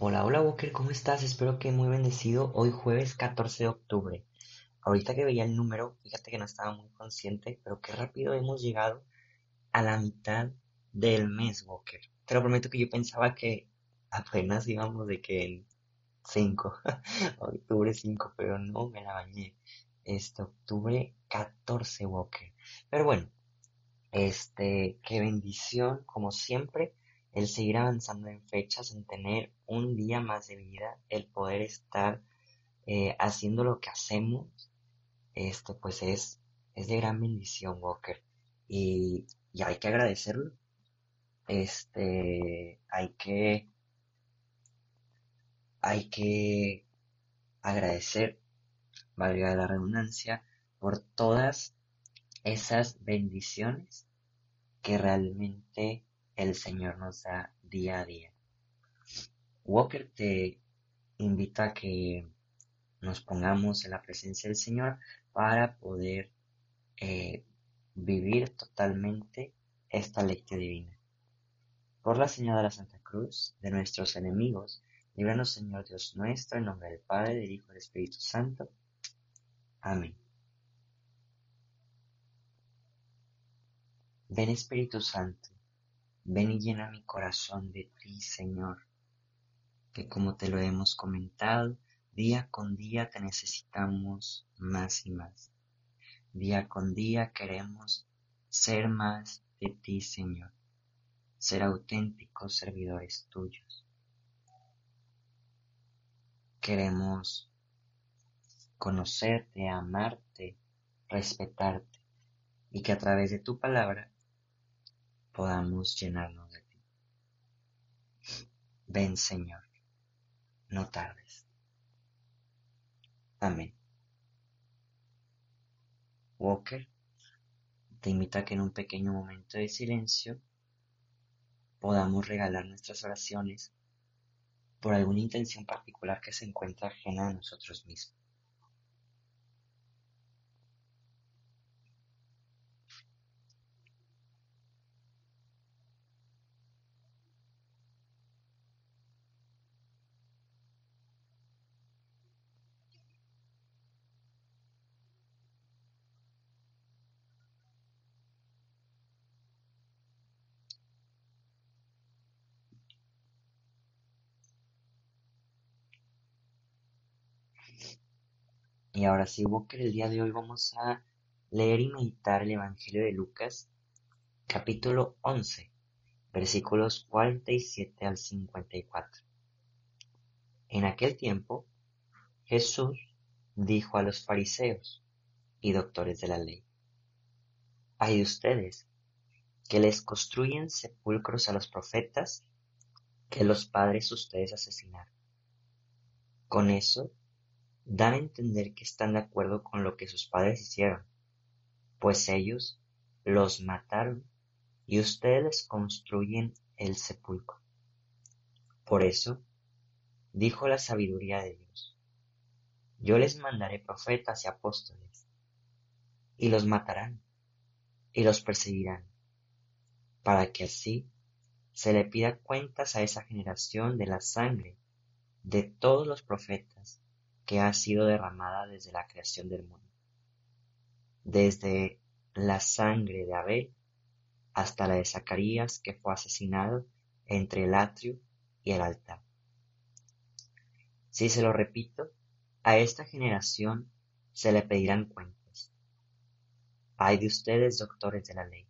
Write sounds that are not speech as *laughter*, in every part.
Hola, hola Walker, ¿cómo estás? Espero que muy bendecido hoy jueves 14 de octubre. Ahorita que veía el número, fíjate que no estaba muy consciente, pero qué rápido hemos llegado a la mitad del mes, Walker. Te lo prometo que yo pensaba que apenas íbamos de que en 5, *laughs* octubre 5, pero no me la bañé. Este octubre 14, Walker. Pero bueno, este, qué bendición, como siempre el seguir avanzando en fechas, en tener un día más de vida, el poder estar eh, haciendo lo que hacemos, este, pues es, es de gran bendición, Walker. Y, y hay que agradecerlo. Este, hay que, hay que agradecer, valga la redundancia, por todas esas bendiciones que realmente el Señor nos da día a día. Walker te invita a que nos pongamos en la presencia del Señor para poder eh, vivir totalmente esta lectura divina. Por la señal de la Santa Cruz, de nuestros enemigos, líbranos Señor Dios nuestro, en nombre del Padre, del Hijo y del Espíritu Santo. Amén. Ven Espíritu Santo Ven y llena mi corazón de ti, Señor, que como te lo hemos comentado, día con día te necesitamos más y más. Día con día queremos ser más de ti, Señor, ser auténticos servidores tuyos. Queremos conocerte, amarte, respetarte y que a través de tu palabra podamos llenarnos de ti. Ven Señor, no tardes. Amén. Walker te invita a que en un pequeño momento de silencio podamos regalar nuestras oraciones por alguna intención particular que se encuentra ajena a nosotros mismos. Y ahora sí, Walker, el día de hoy vamos a leer y meditar el Evangelio de Lucas, capítulo 11, versículos 47 al 54. En aquel tiempo, Jesús dijo a los fariseos y doctores de la ley, hay de ustedes que les construyen sepulcros a los profetas que los padres ustedes asesinaron. Con eso dan a entender que están de acuerdo con lo que sus padres hicieron, pues ellos los mataron y ustedes construyen el sepulcro. Por eso, dijo la sabiduría de Dios, yo les mandaré profetas y apóstoles, y los matarán, y los perseguirán, para que así se le pida cuentas a esa generación de la sangre de todos los profetas que ha sido derramada desde la creación del mundo, desde la sangre de Abel hasta la de Zacarías que fue asesinado entre el atrio y el altar. Si se lo repito, a esta generación se le pedirán cuentas. Hay de ustedes, doctores de la ley,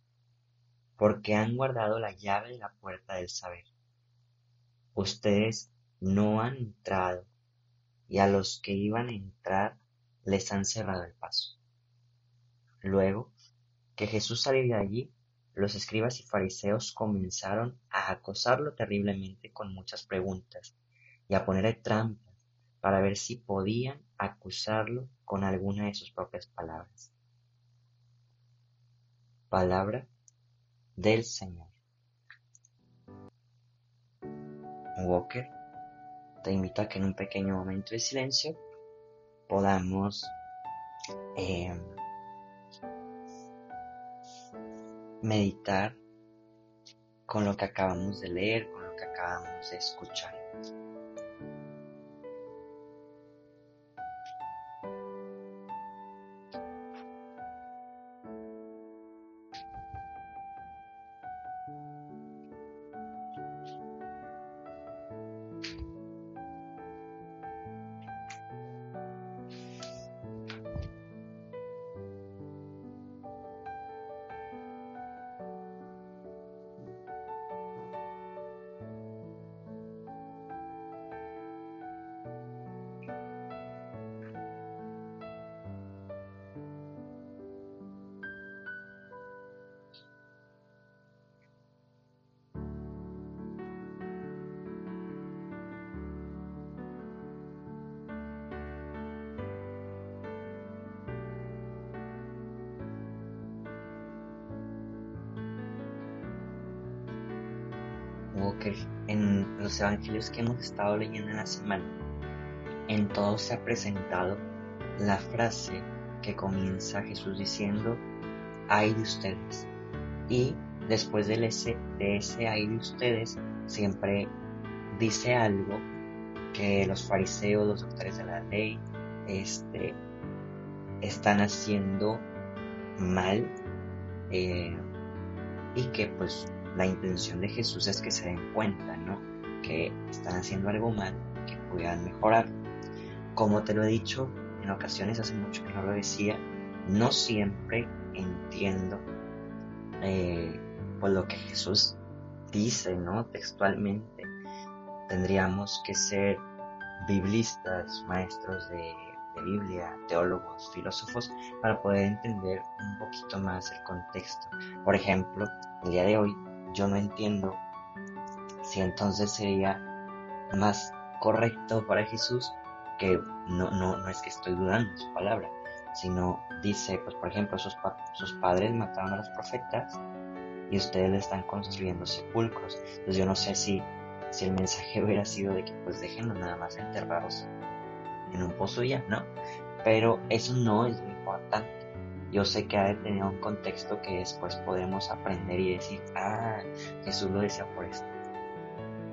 porque han guardado la llave de la puerta del saber. Ustedes no han entrado y a los que iban a entrar les han cerrado el paso. Luego que Jesús salió de allí, los escribas y fariseos comenzaron a acosarlo terriblemente con muchas preguntas y a ponerle trampas para ver si podían acusarlo con alguna de sus propias palabras. Palabra del Señor. Walker te invito a que en un pequeño momento de silencio podamos em, meditar con lo que acabamos de leer, con lo que acabamos de escuchar. Que en los evangelios que hemos estado leyendo en la semana, en todos se ha presentado la frase que comienza Jesús diciendo, ay de ustedes. Y después de ese, de ese ay de ustedes, siempre dice algo que los fariseos, los doctores de la ley, este, están haciendo mal eh, y que pues la intención de Jesús es que se den cuenta, ¿no? Que están haciendo algo mal, que puedan mejorar. Como te lo he dicho en ocasiones, hace mucho que no lo decía, no siempre entiendo eh, pues lo que Jesús dice, ¿no? Textualmente. Tendríamos que ser biblistas, maestros de Biblia, teólogos, filósofos, para poder entender un poquito más el contexto. Por ejemplo, el día de hoy yo no entiendo si entonces sería más correcto para Jesús que no, no, no es que estoy dudando su palabra, sino dice, pues por ejemplo, sus, sus padres mataron a los profetas y ustedes le están construyendo sepulcros. Entonces yo no sé si, si el mensaje *laughs* hubiera sido de que pues déjenlo nada más enterrados en un pozo ya, ¿no? Pero eso no es lo importante. Yo sé que ha de tener un contexto que después podemos aprender y decir, ah, Jesús lo decía por esto.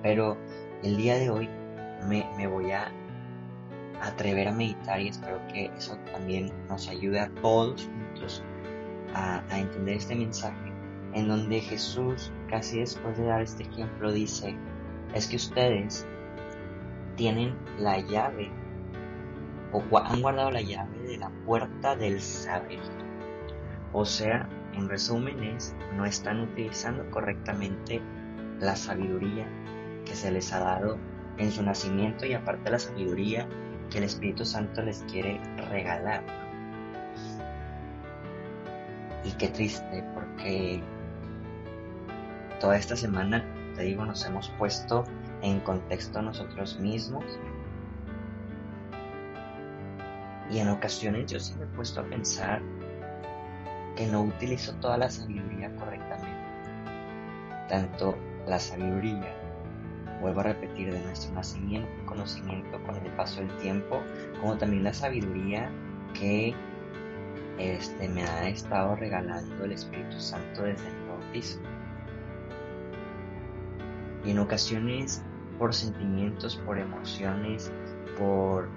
Pero el día de hoy me, voy a atrever a meditar y espero que eso también nos ayude a todos juntos a, a entender este mensaje en donde Jesús, casi después de dar este ejemplo, dice, es que ustedes tienen la llave o han guardado la llave de la puerta del saber. O sea, en resumen es, no están utilizando correctamente la sabiduría que se les ha dado en su nacimiento y aparte la sabiduría que el Espíritu Santo les quiere regalar. Y qué triste porque toda esta semana, te digo, nos hemos puesto en contexto nosotros mismos y en ocasiones yo sí me he puesto a pensar que no utilizo toda la sabiduría correctamente. Tanto la sabiduría, vuelvo a repetir, de nuestro nacimiento y conocimiento con el paso del tiempo, como también la sabiduría que este, me ha estado regalando el Espíritu Santo desde el bautismo. Y en ocasiones por sentimientos, por emociones, por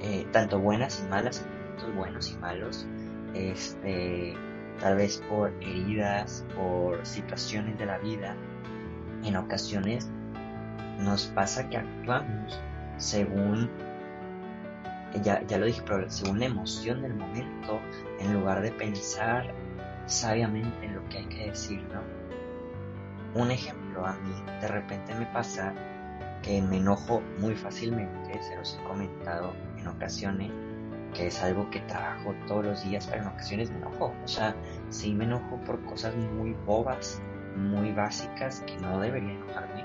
eh, tanto buenas y malas, sentimientos buenos y malos, este, tal vez por heridas, por situaciones de la vida, en ocasiones nos pasa que actuamos según, ya, ya lo dije, según la emoción del momento, en lugar de pensar sabiamente en lo que hay que decir, ¿no? Un ejemplo, a mí de repente me pasa que me enojo muy fácilmente, se los he comentado en ocasiones, que es algo que trabajo todos los días, pero en ocasiones me enojo. O sea, sí me enojo por cosas muy bobas, muy básicas, que no debería enojarme.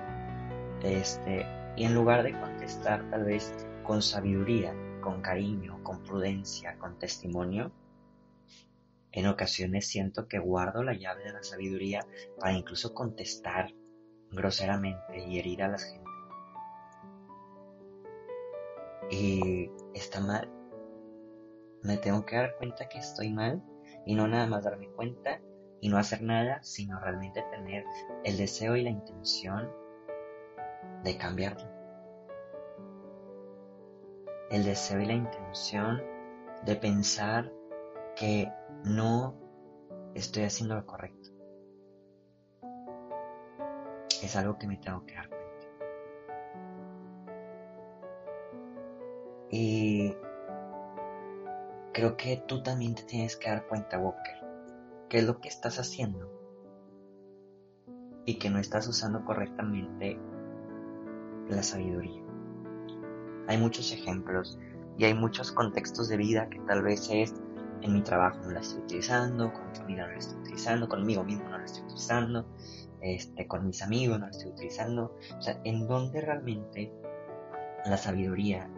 Este, y en lugar de contestar tal vez con sabiduría, con cariño, con prudencia, con testimonio, en ocasiones siento que guardo la llave de la sabiduría para incluso contestar groseramente y herir a la gente. Y está mal. Me tengo que dar cuenta que estoy mal y no nada más darme cuenta y no hacer nada, sino realmente tener el deseo y la intención de cambiarlo. El deseo y la intención de pensar que no estoy haciendo lo correcto. Es algo que me tengo que dar Y creo que tú también te tienes que dar cuenta, Walker, qué es lo que estás haciendo y que no estás usando correctamente la sabiduría. Hay muchos ejemplos y hay muchos contextos de vida que tal vez es en mi trabajo no la estoy utilizando, con mi familia no la estoy utilizando, conmigo mismo no la estoy utilizando, este, con mis amigos no la estoy utilizando. O sea, en donde realmente la sabiduría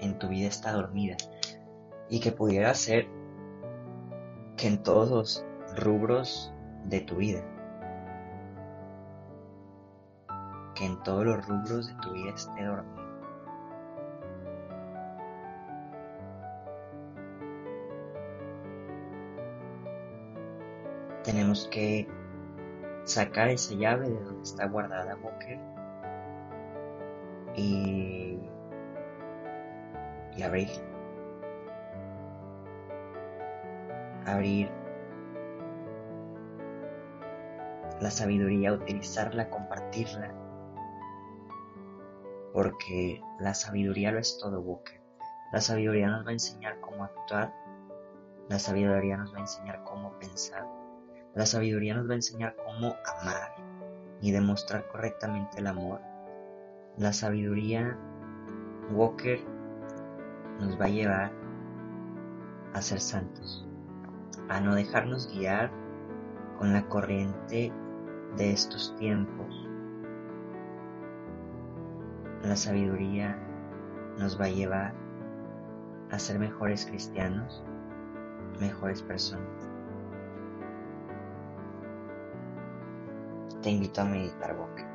en tu vida está dormida y que pudiera ser que en todos los rubros de tu vida que en todos los rubros de tu vida esté dormido. Tenemos que sacar esa llave de donde está guardada Walker y, y abrir. Abrir la sabiduría, utilizarla, compartirla. Porque la sabiduría lo es todo, Walker. La sabiduría nos va a enseñar cómo actuar. La sabiduría nos va a enseñar cómo pensar. La sabiduría nos va a enseñar cómo amar y demostrar correctamente el amor. La sabiduría, Walker, nos va a llevar a ser santos, a no dejarnos guiar con la corriente de estos tiempos. La sabiduría nos va a llevar a ser mejores cristianos, mejores personas. Te invito a meditar, Boca.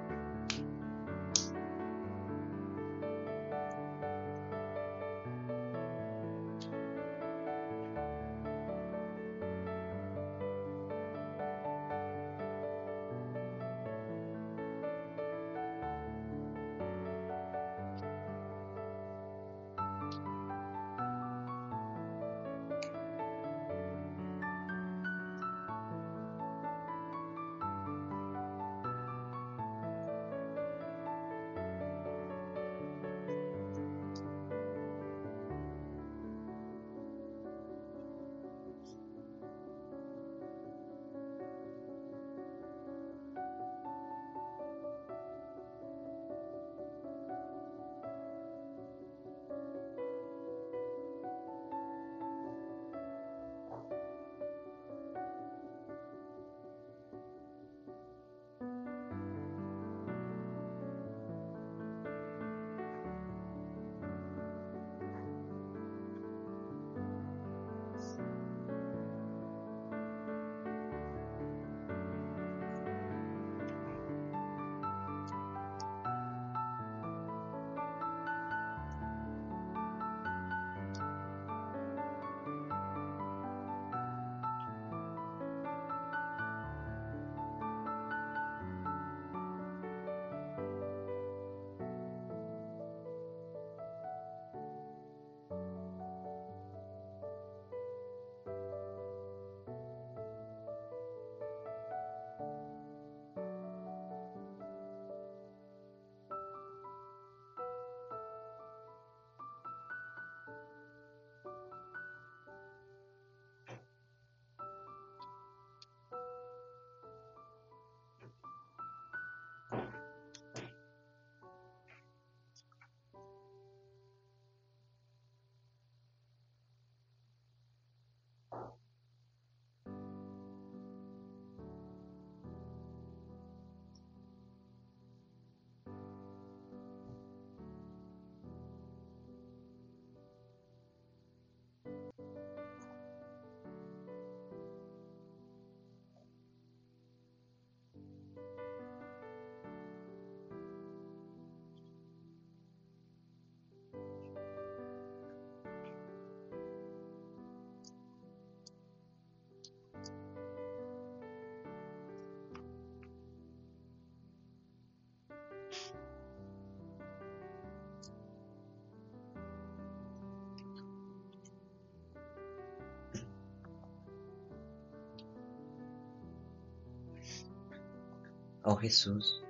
Oh Jesús,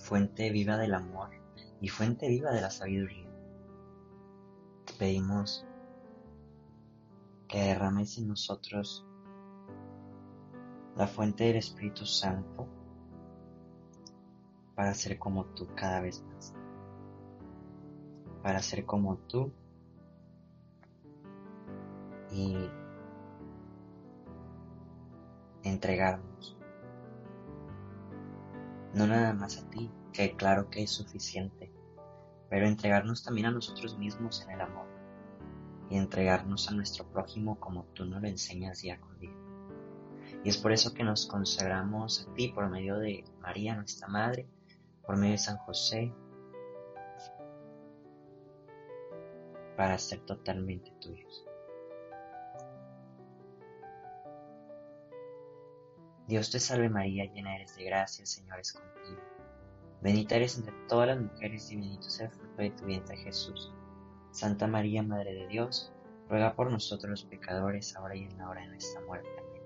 fuente viva del amor y fuente viva de la sabiduría, te pedimos que derrames en nosotros la fuente del Espíritu Santo para ser como tú cada vez más, para ser como tú y entregarnos no nada más a ti, que claro que es suficiente, pero entregarnos también a nosotros mismos en el amor y entregarnos a nuestro prójimo como tú nos lo enseñas día con día. Y es por eso que nos consagramos a ti por medio de María, nuestra Madre, por medio de San José, para ser totalmente tuyos. Dios te salve María, llena eres de gracia, el Señor es contigo. Bendita eres entre todas las mujeres y bendito sea el fruto de tu vientre Jesús. Santa María, Madre de Dios, ruega por nosotros los pecadores, ahora y en la hora de nuestra muerte. Amén.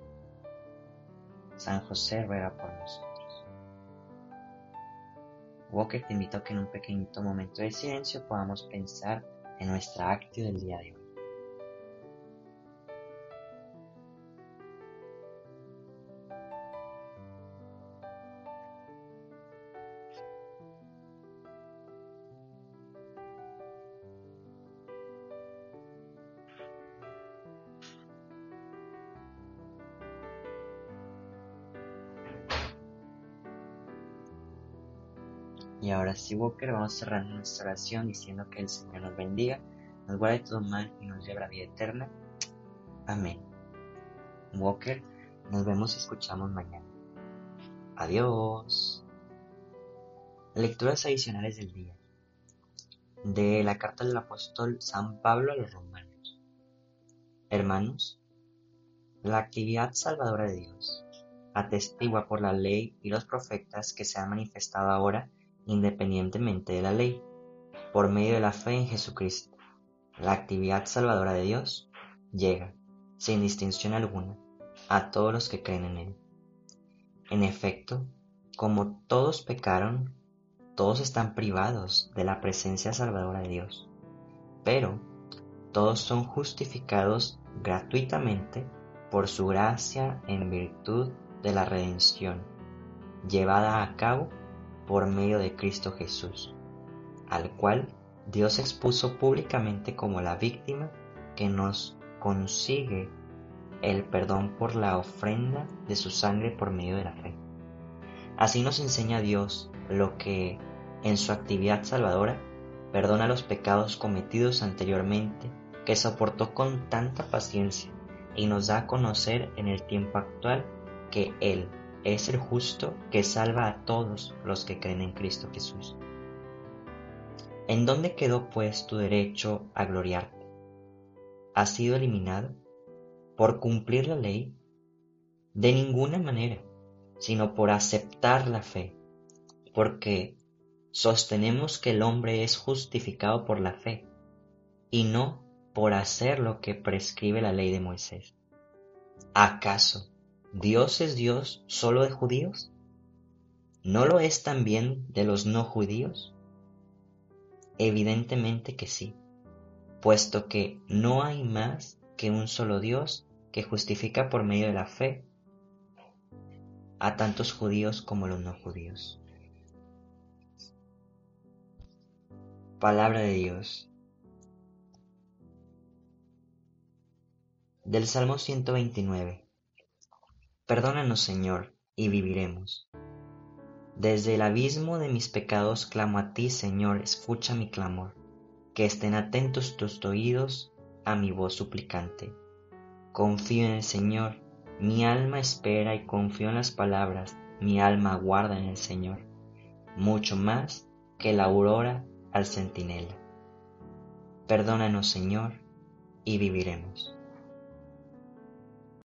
San José, ruega por nosotros. Walker te invito a que en un pequeñito momento de silencio podamos pensar en nuestra actio del día de hoy. Y ahora sí, Walker, vamos cerrando nuestra oración diciendo que el Señor nos bendiga, nos guarde todo mal y nos lleve a la vida eterna. Amén. Walker, nos vemos y escuchamos mañana. Adiós. Lecturas adicionales del día. De la carta del apóstol San Pablo a los romanos. Hermanos, la actividad salvadora de Dios atestigua por la ley y los profetas que se ha manifestado ahora independientemente de la ley, por medio de la fe en Jesucristo. La actividad salvadora de Dios llega, sin distinción alguna, a todos los que creen en Él. En efecto, como todos pecaron, todos están privados de la presencia salvadora de Dios, pero todos son justificados gratuitamente por su gracia en virtud de la redención, llevada a cabo por medio de Cristo Jesús, al cual Dios expuso públicamente como la víctima que nos consigue el perdón por la ofrenda de su sangre por medio de la fe. Así nos enseña Dios lo que, en su actividad salvadora, perdona los pecados cometidos anteriormente, que soportó con tanta paciencia y nos da a conocer en el tiempo actual que Él, es el justo que salva a todos los que creen en Cristo Jesús. ¿En dónde quedó pues tu derecho a gloriarte? ¿Ha sido eliminado por cumplir la ley? De ninguna manera, sino por aceptar la fe, porque sostenemos que el hombre es justificado por la fe y no por hacer lo que prescribe la ley de Moisés. ¿Acaso ¿Dios es Dios solo de judíos? ¿No lo es también de los no judíos? Evidentemente que sí, puesto que no hay más que un solo Dios que justifica por medio de la fe a tantos judíos como los no judíos. Palabra de Dios. Del Salmo 129. Perdónanos, Señor, y viviremos. Desde el abismo de mis pecados clamo a ti, Señor, escucha mi clamor, que estén atentos tus oídos a mi voz suplicante. Confío en el Señor, mi alma espera y confío en las palabras, mi alma aguarda en el Señor, mucho más que la aurora al centinela. Perdónanos, Señor, y viviremos.